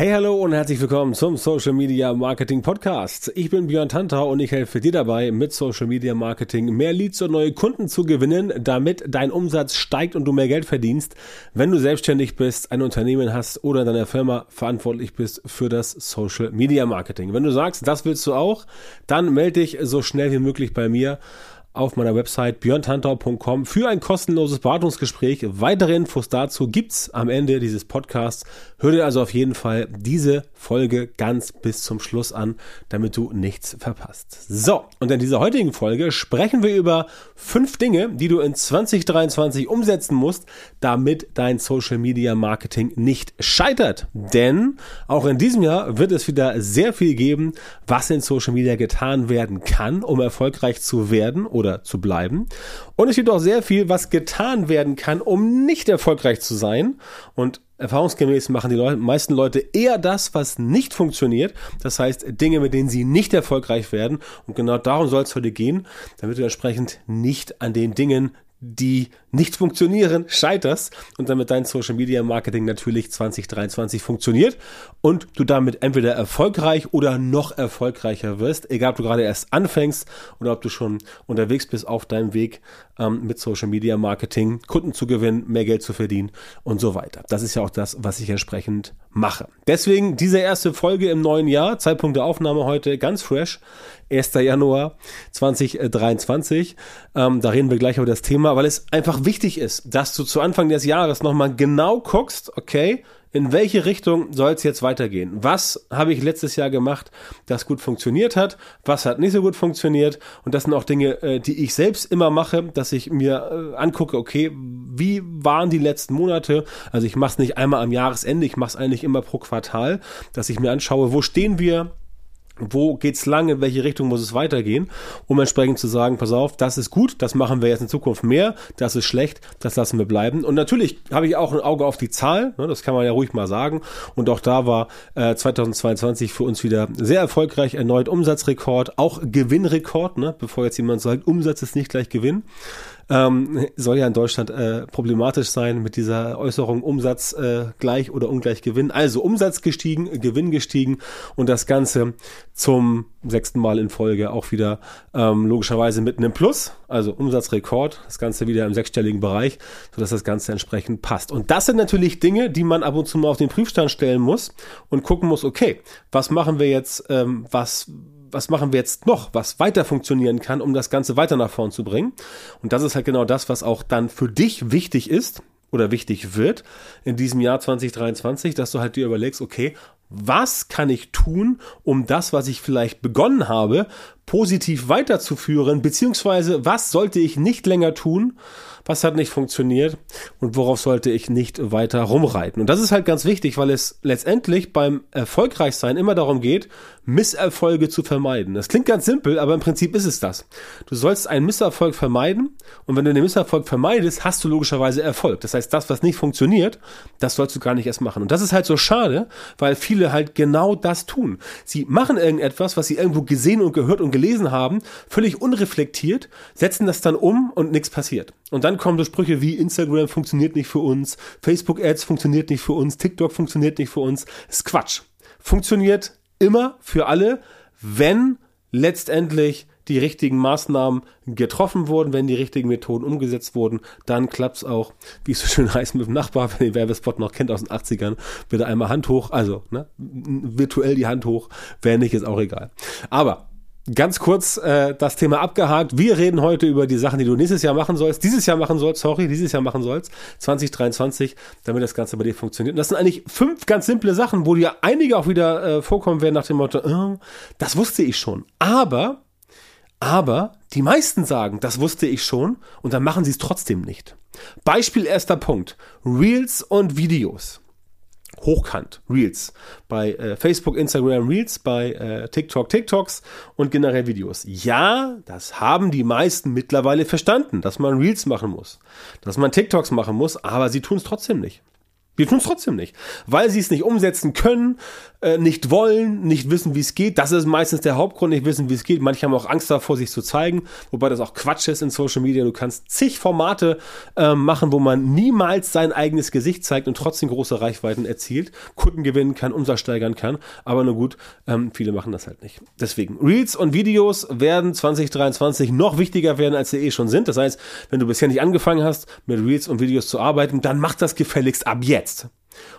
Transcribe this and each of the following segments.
Hey, hallo und herzlich willkommen zum Social Media Marketing Podcast. Ich bin Björn Tantau und ich helfe dir dabei, mit Social Media Marketing mehr Leads und neue Kunden zu gewinnen, damit dein Umsatz steigt und du mehr Geld verdienst, wenn du selbstständig bist, ein Unternehmen hast oder in deiner Firma verantwortlich bist für das Social Media Marketing. Wenn du sagst, das willst du auch, dann melde dich so schnell wie möglich bei mir auf meiner Website björntantau.com für ein kostenloses Beratungsgespräch. Weitere Infos dazu gibt's am Ende dieses Podcasts. Hör dir also auf jeden Fall diese Folge ganz bis zum Schluss an, damit du nichts verpasst. So, und in dieser heutigen Folge sprechen wir über fünf Dinge, die du in 2023 umsetzen musst, damit dein Social Media Marketing nicht scheitert. Denn auch in diesem Jahr wird es wieder sehr viel geben, was in Social Media getan werden kann, um erfolgreich zu werden oder zu bleiben. Und es gibt auch sehr viel, was getan werden kann, um nicht erfolgreich zu sein. Und erfahrungsgemäß machen die Leute, meisten Leute eher das, was nicht funktioniert. Das heißt, Dinge, mit denen sie nicht erfolgreich werden. Und genau darum soll es heute gehen, damit du entsprechend nicht an den Dingen die nicht funktionieren, scheiterst und damit dein Social Media Marketing natürlich 2023 funktioniert und du damit entweder erfolgreich oder noch erfolgreicher wirst, egal ob du gerade erst anfängst oder ob du schon unterwegs bist auf deinem Weg ähm, mit Social Media Marketing, Kunden zu gewinnen, mehr Geld zu verdienen und so weiter. Das ist ja auch das, was ich entsprechend mache. Deswegen diese erste Folge im neuen Jahr, Zeitpunkt der Aufnahme heute ganz fresh. 1. Januar 2023. Ähm, da reden wir gleich über das Thema, weil es einfach wichtig ist, dass du zu Anfang des Jahres nochmal genau guckst, okay, in welche Richtung soll es jetzt weitergehen? Was habe ich letztes Jahr gemacht, das gut funktioniert hat? Was hat nicht so gut funktioniert? Und das sind auch Dinge, äh, die ich selbst immer mache, dass ich mir äh, angucke, okay, wie waren die letzten Monate? Also ich mache es nicht einmal am Jahresende, ich mache es eigentlich immer pro Quartal, dass ich mir anschaue, wo stehen wir? Wo geht's lang, in welche Richtung muss es weitergehen, um entsprechend zu sagen, pass auf, das ist gut, das machen wir jetzt in Zukunft mehr, das ist schlecht, das lassen wir bleiben. Und natürlich habe ich auch ein Auge auf die Zahl, ne, das kann man ja ruhig mal sagen. Und auch da war äh, 2022 für uns wieder sehr erfolgreich, erneut Umsatzrekord, auch Gewinnrekord, ne, bevor jetzt jemand sagt, Umsatz ist nicht gleich Gewinn. Ähm, soll ja in Deutschland äh, problematisch sein mit dieser Äußerung Umsatz äh, gleich oder ungleich Gewinn. Also Umsatz gestiegen, Gewinn gestiegen und das Ganze zum sechsten Mal in Folge auch wieder ähm, logischerweise mit einem Plus, also Umsatzrekord, das Ganze wieder im sechsstelligen Bereich, sodass das Ganze entsprechend passt. Und das sind natürlich Dinge, die man ab und zu mal auf den Prüfstand stellen muss und gucken muss, okay, was machen wir jetzt, ähm, was was machen wir jetzt noch, was weiter funktionieren kann, um das Ganze weiter nach vorn zu bringen. Und das ist halt genau das, was auch dann für dich wichtig ist oder wichtig wird in diesem Jahr 2023, dass du halt dir überlegst, okay, was kann ich tun, um das, was ich vielleicht begonnen habe, positiv weiterzuführen, beziehungsweise was sollte ich nicht länger tun, was hat nicht funktioniert und worauf sollte ich nicht weiter rumreiten. Und das ist halt ganz wichtig, weil es letztendlich beim Erfolgreichsein immer darum geht, Misserfolge zu vermeiden. Das klingt ganz simpel, aber im Prinzip ist es das. Du sollst einen Misserfolg vermeiden und wenn du den Misserfolg vermeidest, hast du logischerweise Erfolg. Das heißt, das, was nicht funktioniert, das sollst du gar nicht erst machen. Und das ist halt so schade, weil viele halt genau das tun. Sie machen irgendetwas, was sie irgendwo gesehen und gehört und gelesen haben, völlig unreflektiert, setzen das dann um und nichts passiert. Und dann kommen so Sprüche wie Instagram funktioniert nicht für uns, Facebook Ads funktioniert nicht für uns, TikTok funktioniert nicht für uns. Das ist Quatsch. Funktioniert immer für alle, wenn letztendlich die richtigen Maßnahmen getroffen wurden, wenn die richtigen Methoden umgesetzt wurden, dann klappt's auch, wie es so schön heißt, mit dem Nachbar, wenn ihr Werbespot noch kennt aus den 80ern, bitte einmal Hand hoch, also ne, virtuell die Hand hoch, wer nicht, ist auch egal. Aber ganz kurz äh, das Thema abgehakt. Wir reden heute über die Sachen, die du nächstes Jahr machen sollst, dieses Jahr machen sollst, sorry, dieses Jahr machen sollst, 2023, damit das Ganze bei dir funktioniert. Und das sind eigentlich fünf ganz simple Sachen, wo dir einige auch wieder äh, vorkommen werden nach dem Motto, äh, das wusste ich schon. Aber, aber die meisten sagen, das wusste ich schon und dann machen sie es trotzdem nicht. Beispiel erster Punkt. Reels und Videos hochkant. Reels. Bei äh, Facebook, Instagram Reels, bei äh, TikTok TikToks und generell Videos. Ja, das haben die meisten mittlerweile verstanden, dass man Reels machen muss, dass man TikToks machen muss, aber sie tun es trotzdem nicht. Die tun es trotzdem nicht, weil sie es nicht umsetzen können, äh, nicht wollen, nicht wissen, wie es geht. Das ist meistens der Hauptgrund, nicht wissen, wie es geht. Manche haben auch Angst davor, sich zu zeigen, wobei das auch Quatsch ist in Social Media. Du kannst zig Formate äh, machen, wo man niemals sein eigenes Gesicht zeigt und trotzdem große Reichweiten erzielt, Kunden gewinnen kann, Umsatz steigern kann. Aber nur gut, ähm, viele machen das halt nicht. Deswegen, Reels und Videos werden 2023 noch wichtiger werden, als sie eh schon sind. Das heißt, wenn du bisher nicht angefangen hast, mit Reels und Videos zu arbeiten, dann mach das gefälligst ab jetzt jetzt.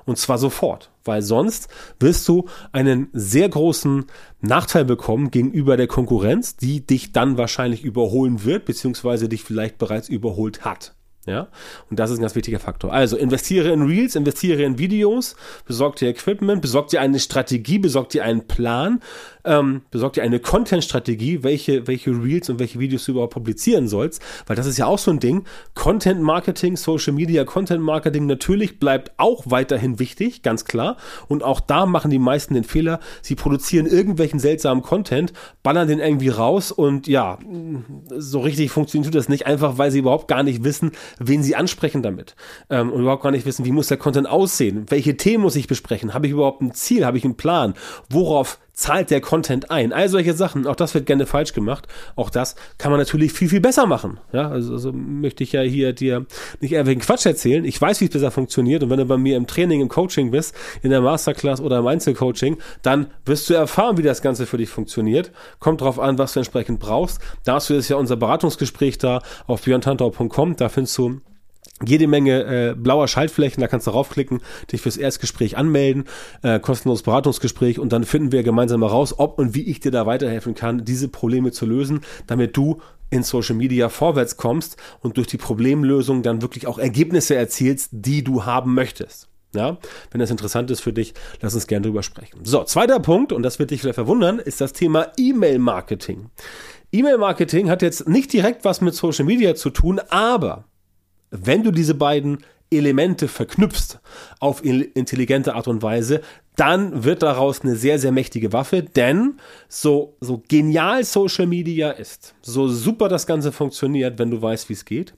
Und zwar sofort, weil sonst wirst du einen sehr großen Nachteil bekommen gegenüber der Konkurrenz, die dich dann wahrscheinlich überholen wird, beziehungsweise dich vielleicht bereits überholt hat. Ja, und das ist ein ganz wichtiger Faktor. Also investiere in Reels, investiere in Videos, besorg dir Equipment, besorg dir eine Strategie, besorg dir einen Plan, ähm, besorg dir eine Content-Strategie, welche, welche Reels und welche Videos du überhaupt publizieren sollst, weil das ist ja auch so ein Ding. Content-Marketing, Social Media, Content-Marketing natürlich bleibt auch weiterhin wichtig, ganz klar. Und auch da machen die meisten den Fehler, sie produzieren irgendwelchen seltsamen Content, ballern den irgendwie raus und ja, so richtig funktioniert das nicht, einfach weil sie überhaupt gar nicht wissen, wen sie ansprechen damit. Ähm, und überhaupt gar nicht wissen, wie muss der Content aussehen, welche Themen muss ich besprechen, habe ich überhaupt ein Ziel, habe ich einen Plan, worauf zahlt der Content ein? All solche Sachen, auch das wird gerne falsch gemacht. Auch das kann man natürlich viel, viel besser machen. Ja, also, also möchte ich ja hier dir nicht irgendwelchen Quatsch erzählen. Ich weiß, wie es besser funktioniert. Und wenn du bei mir im Training, im Coaching bist, in der Masterclass oder im Einzelcoaching, dann wirst du erfahren, wie das Ganze für dich funktioniert. Kommt drauf an, was du entsprechend brauchst. Dazu ist ja unser Beratungsgespräch da auf björntantau.com. Da findest du jede Menge äh, blauer Schaltflächen, da kannst du raufklicken, dich fürs Erstgespräch anmelden, äh, kostenloses Beratungsgespräch und dann finden wir gemeinsam mal raus, ob und wie ich dir da weiterhelfen kann, diese Probleme zu lösen, damit du in Social Media vorwärts kommst und durch die Problemlösung dann wirklich auch Ergebnisse erzielst, die du haben möchtest. Ja, wenn das interessant ist für dich, lass uns gerne drüber sprechen. So, zweiter Punkt, und das wird dich vielleicht verwundern, ist das Thema E-Mail-Marketing. E-Mail-Marketing hat jetzt nicht direkt was mit Social Media zu tun, aber wenn du diese beiden Elemente verknüpfst auf intelligente Art und Weise, dann wird daraus eine sehr, sehr mächtige Waffe, denn so, so genial Social Media ist, so super das Ganze funktioniert, wenn du weißt, wie es geht,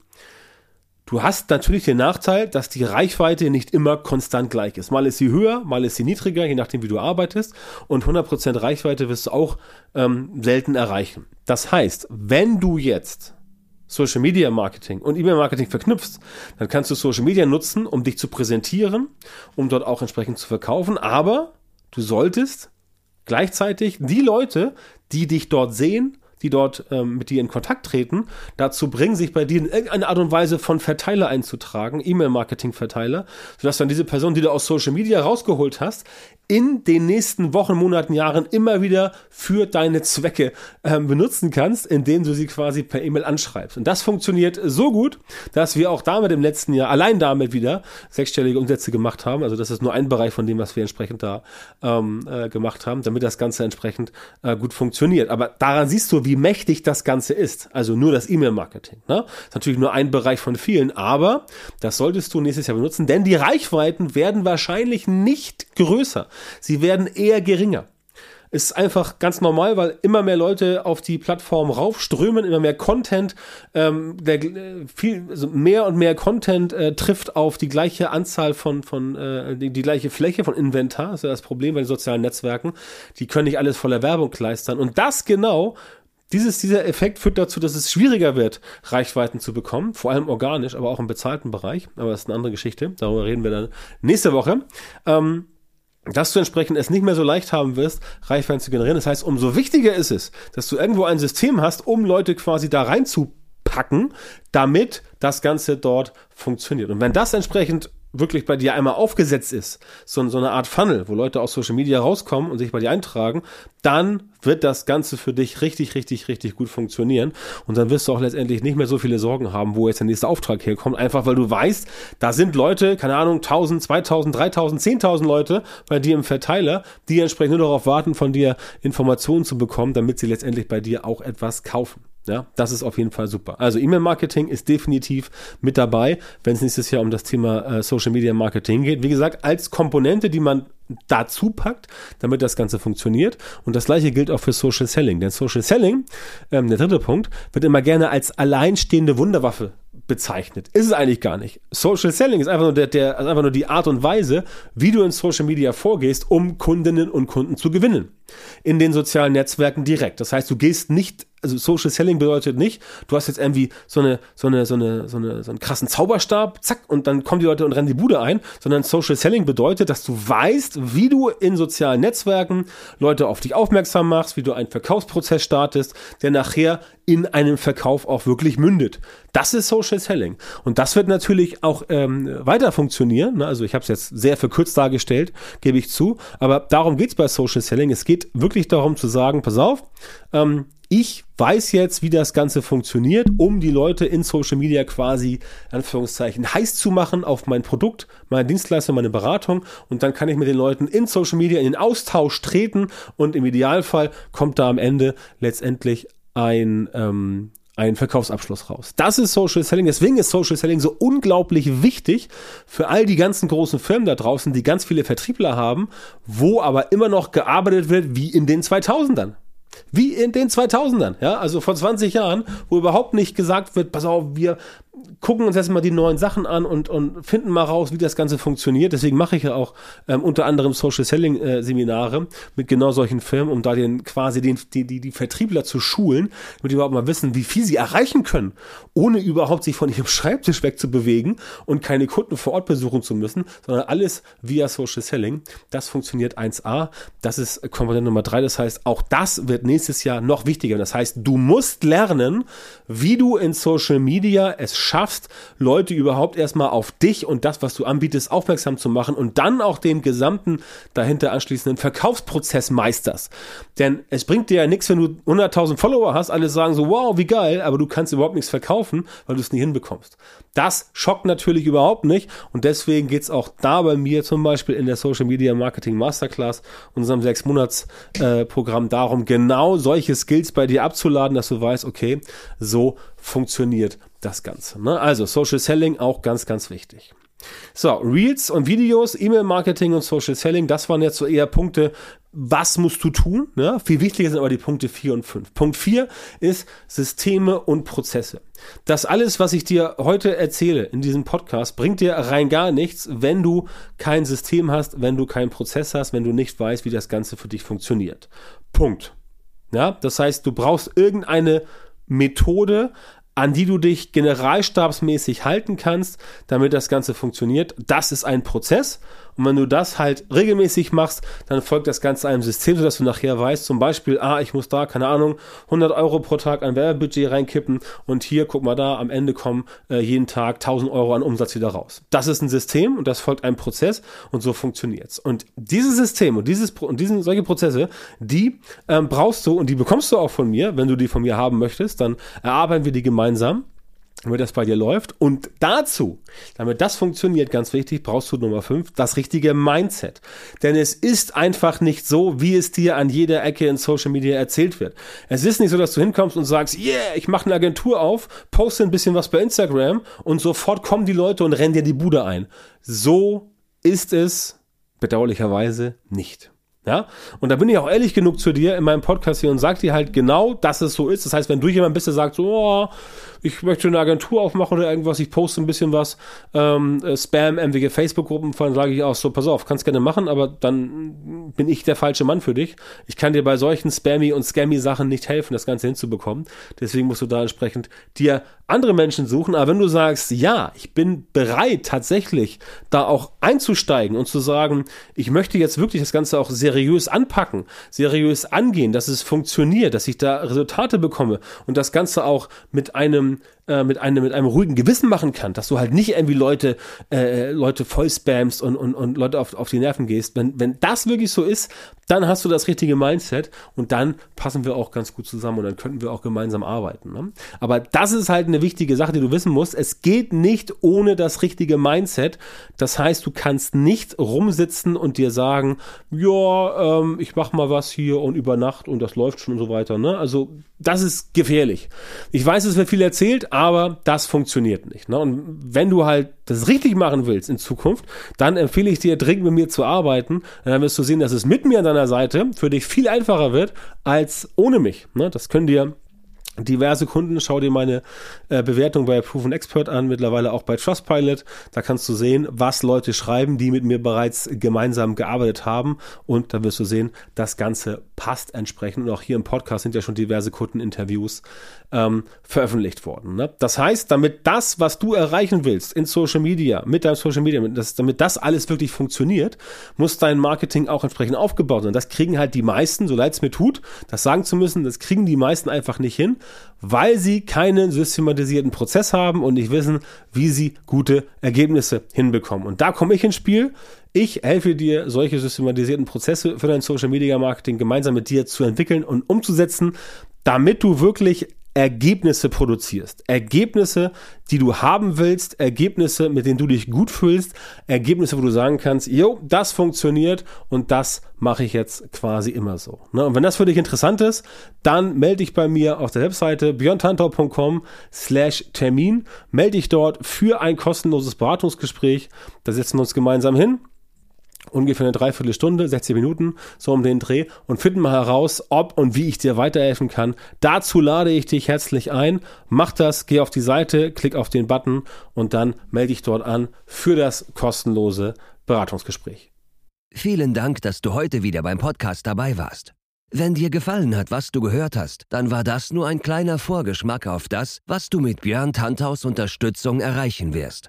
Du hast natürlich den Nachteil, dass die Reichweite nicht immer konstant gleich ist. Mal ist sie höher, mal ist sie niedriger, je nachdem, wie du arbeitest. Und 100% Reichweite wirst du auch ähm, selten erreichen. Das heißt, wenn du jetzt Social Media Marketing und E-Mail Marketing verknüpfst, dann kannst du Social Media nutzen, um dich zu präsentieren, um dort auch entsprechend zu verkaufen. Aber du solltest gleichzeitig die Leute, die dich dort sehen, die dort ähm, mit dir in Kontakt treten, dazu bringen, sich bei dir in irgendeiner Art und Weise von Verteiler einzutragen, E-Mail-Marketing-Verteiler, sodass dann diese Person, die du aus Social Media rausgeholt hast, in den nächsten Wochen, Monaten, Jahren immer wieder für deine Zwecke ähm, benutzen kannst, indem du sie quasi per E-Mail anschreibst. Und das funktioniert so gut, dass wir auch damit im letzten Jahr allein damit wieder sechsstellige Umsätze gemacht haben. Also das ist nur ein Bereich von dem, was wir entsprechend da ähm, äh, gemacht haben, damit das Ganze entsprechend äh, gut funktioniert. Aber daran siehst du, wie mächtig das Ganze ist. Also nur das E-Mail-Marketing. Ne? Ist natürlich nur ein Bereich von vielen, aber das solltest du nächstes Jahr benutzen, denn die Reichweiten werden wahrscheinlich nicht größer. Sie werden eher geringer. Ist einfach ganz normal, weil immer mehr Leute auf die Plattform raufströmen, immer mehr Content, ähm, der, viel, also mehr und mehr Content äh, trifft auf die gleiche Anzahl von, von äh, die, die gleiche Fläche von Inventar. Das ist ja das Problem bei den sozialen Netzwerken. Die können nicht alles voller Werbung kleistern. Und das genau dieses, dieser Effekt führt dazu, dass es schwieriger wird, Reichweiten zu bekommen, vor allem organisch, aber auch im bezahlten Bereich. Aber das ist eine andere Geschichte. Darüber reden wir dann nächste Woche. Ähm, dass du entsprechend es nicht mehr so leicht haben wirst, Reichweiten zu generieren. Das heißt, umso wichtiger ist es, dass du irgendwo ein System hast, um Leute quasi da reinzupacken, damit das Ganze dort funktioniert. Und wenn das entsprechend wirklich bei dir einmal aufgesetzt ist, so, so eine Art Funnel, wo Leute aus Social Media rauskommen und sich bei dir eintragen, dann wird das Ganze für dich richtig, richtig, richtig gut funktionieren. Und dann wirst du auch letztendlich nicht mehr so viele Sorgen haben, wo jetzt der nächste Auftrag herkommt. Einfach weil du weißt, da sind Leute, keine Ahnung, 1000, 2000, 3000, 10.000 Leute bei dir im Verteiler, die entsprechend nur darauf warten, von dir Informationen zu bekommen, damit sie letztendlich bei dir auch etwas kaufen. Ja, das ist auf jeden Fall super. Also E-Mail-Marketing ist definitiv mit dabei, wenn es nächstes Jahr um das Thema äh, Social Media Marketing geht. Wie gesagt, als Komponente, die man dazu packt, damit das Ganze funktioniert. Und das gleiche gilt auch für Social Selling. Denn Social Selling, ähm, der dritte Punkt, wird immer gerne als alleinstehende Wunderwaffe bezeichnet. Ist es eigentlich gar nicht. Social Selling ist einfach nur, der, der, also einfach nur die Art und Weise, wie du in Social Media vorgehst, um Kundinnen und Kunden zu gewinnen. In den sozialen Netzwerken direkt. Das heißt, du gehst nicht also Social Selling bedeutet nicht, du hast jetzt irgendwie so eine, so eine, so eine, so eine, so einen krassen Zauberstab, zack, und dann kommen die Leute und rennen die Bude ein, sondern Social Selling bedeutet, dass du weißt, wie du in sozialen Netzwerken Leute auf dich aufmerksam machst, wie du einen Verkaufsprozess startest, der nachher in einem Verkauf auch wirklich mündet. Das ist Social Selling. Und das wird natürlich auch ähm, weiter funktionieren. Ne? Also ich habe es jetzt sehr verkürzt dargestellt, gebe ich zu. Aber darum geht's bei Social Selling. Es geht wirklich darum zu sagen, pass auf, ähm, ich weiß jetzt, wie das Ganze funktioniert, um die Leute in Social Media quasi, Anführungszeichen, heiß zu machen auf mein Produkt, meine Dienstleistung, meine Beratung. Und dann kann ich mit den Leuten in Social Media in den Austausch treten und im Idealfall kommt da am Ende letztendlich ein, ähm, ein Verkaufsabschluss raus. Das ist Social Selling. Deswegen ist Social Selling so unglaublich wichtig für all die ganzen großen Firmen da draußen, die ganz viele Vertriebler haben, wo aber immer noch gearbeitet wird wie in den 2000ern. Wie in den 2000ern, ja, also vor 20 Jahren, wo überhaupt nicht gesagt wird, pass auf, wir gucken uns erstmal die neuen Sachen an und, und finden mal raus, wie das Ganze funktioniert. Deswegen mache ich ja auch ähm, unter anderem Social Selling äh, Seminare mit genau solchen Firmen, um da den quasi den, die, die, die Vertriebler zu schulen, damit die überhaupt mal wissen, wie viel sie erreichen können, ohne überhaupt sich von ihrem Schreibtisch wegzubewegen und keine Kunden vor Ort besuchen zu müssen, sondern alles via Social Selling. Das funktioniert 1A. Das ist Komponente Nummer 3. Das heißt, auch das wird nächstes Jahr noch wichtiger. Das heißt, du musst lernen, wie du in Social Media es schaffst, Leute überhaupt erstmal auf dich und das, was du anbietest, aufmerksam zu machen und dann auch den gesamten dahinter anschließenden Verkaufsprozess meisterst. Denn es bringt dir ja nichts, wenn du 100.000 Follower hast, alle sagen so, wow, wie geil, aber du kannst überhaupt nichts verkaufen, weil du es nie hinbekommst. Das schockt natürlich überhaupt nicht und deswegen geht's auch da bei mir zum Beispiel in der Social Media Marketing Masterclass, unserem sechs Monats äh, Programm darum, genau solche Skills bei dir abzuladen, dass du weißt, okay, so funktioniert das Ganze. Ne? Also Social Selling auch ganz, ganz wichtig. So, Reels und Videos, E-Mail-Marketing und Social Selling, das waren jetzt so eher Punkte, was musst du tun? Ne? Viel wichtiger sind aber die Punkte 4 und 5. Punkt 4 ist Systeme und Prozesse. Das alles, was ich dir heute erzähle in diesem Podcast, bringt dir rein gar nichts, wenn du kein System hast, wenn du keinen Prozess hast, wenn du nicht weißt, wie das Ganze für dich funktioniert. Punkt. Ja, das heißt, du brauchst irgendeine Methode, an die du dich generalstabsmäßig halten kannst, damit das Ganze funktioniert. Das ist ein Prozess und wenn du das halt regelmäßig machst, dann folgt das Ganze einem System, sodass du nachher weißt, zum Beispiel, ah, ich muss da, keine Ahnung, 100 Euro pro Tag an Werbebudget reinkippen und hier, guck mal da, am Ende kommen äh, jeden Tag 1000 Euro an Umsatz wieder raus. Das ist ein System und das folgt einem Prozess und so funktioniert's. Und dieses System und dieses und diesen solche Prozesse, die ähm, brauchst du und die bekommst du auch von mir, wenn du die von mir haben möchtest, dann erarbeiten wir die gemeinsam damit das bei dir läuft. Und dazu, damit das funktioniert, ganz wichtig, brauchst du Nummer 5, das richtige Mindset. Denn es ist einfach nicht so, wie es dir an jeder Ecke in Social Media erzählt wird. Es ist nicht so, dass du hinkommst und sagst, yeah, ich mache eine Agentur auf, poste ein bisschen was bei Instagram und sofort kommen die Leute und rennen dir die Bude ein. So ist es bedauerlicherweise nicht. Ja, und da bin ich auch ehrlich genug zu dir in meinem Podcast hier und sag dir halt genau, dass es so ist. Das heißt, wenn du jemand bist, der sagt so, oh, ich möchte eine Agentur aufmachen oder irgendwas, ich poste ein bisschen was, ähm, äh, Spam, MWG Facebook-Gruppen, dann sage ich auch so, pass auf, kannst gerne machen, aber dann bin ich der falsche Mann für dich. Ich kann dir bei solchen Spammy und Scammy Sachen nicht helfen, das Ganze hinzubekommen. Deswegen musst du da entsprechend dir andere Menschen suchen. Aber wenn du sagst, ja, ich bin bereit, tatsächlich da auch einzusteigen und zu sagen, ich möchte jetzt wirklich das Ganze auch seriös anpacken, seriös angehen, dass es funktioniert, dass ich da Resultate bekomme und das Ganze auch mit einem äh, mit einem mit einem ruhigen Gewissen machen kann, dass du halt nicht irgendwie Leute äh, Leute voll spamst und, und, und Leute auf, auf die Nerven gehst. Wenn, wenn das wirklich so ist, dann hast du das richtige Mindset und dann passen wir auch ganz gut zusammen und dann könnten wir auch gemeinsam arbeiten. Ne? Aber das ist halt eine wichtige Sache, die du wissen musst. Es geht nicht ohne das richtige Mindset. Das heißt, du kannst nicht rumsitzen und dir sagen, ja, ähm, ich mach mal was hier und über Nacht und das läuft schon und so weiter. Ne? Also das ist gefährlich. Ich weiß, es wird viel erzählt, aber das funktioniert nicht. Ne? Und wenn du halt das richtig machen willst in Zukunft, dann empfehle ich dir dringend mit mir zu arbeiten. Dann wirst du sehen, dass es mit mir an deiner Seite für dich viel einfacher wird als ohne mich. Ne? Das können dir diverse Kunden. Schau dir meine äh, Bewertung bei Proven Expert an, mittlerweile auch bei Trustpilot. Da kannst du sehen, was Leute schreiben, die mit mir bereits gemeinsam gearbeitet haben. Und da wirst du sehen, das Ganze passt entsprechend. Und auch hier im Podcast sind ja schon diverse Kundeninterviews ähm, veröffentlicht worden. Ne? Das heißt, damit das, was du erreichen willst in Social Media, mit deinem Social Media, das, damit das alles wirklich funktioniert, muss dein Marketing auch entsprechend aufgebaut sein. Das kriegen halt die meisten, so leid es mir tut, das sagen zu müssen, das kriegen die meisten einfach nicht hin weil sie keinen systematisierten Prozess haben und nicht wissen, wie sie gute Ergebnisse hinbekommen. Und da komme ich ins Spiel. Ich helfe dir, solche systematisierten Prozesse für dein Social Media Marketing gemeinsam mit dir zu entwickeln und umzusetzen, damit du wirklich Ergebnisse produzierst. Ergebnisse, die du haben willst, Ergebnisse, mit denen du dich gut fühlst, Ergebnisse, wo du sagen kannst, jo, das funktioniert und das mache ich jetzt quasi immer so. Ne? Und wenn das für dich interessant ist, dann melde dich bei mir auf der Webseite björntantau.com slash Termin, melde dich dort für ein kostenloses Beratungsgespräch. Da setzen wir uns gemeinsam hin ungefähr eine Dreiviertelstunde, 60 Minuten, so um den Dreh und finden mal heraus, ob und wie ich dir weiterhelfen kann. Dazu lade ich dich herzlich ein. Mach das, geh auf die Seite, klick auf den Button und dann melde dich dort an für das kostenlose Beratungsgespräch. Vielen Dank, dass du heute wieder beim Podcast dabei warst. Wenn dir gefallen hat, was du gehört hast, dann war das nur ein kleiner Vorgeschmack auf das, was du mit Björn Tanthaus Unterstützung erreichen wirst.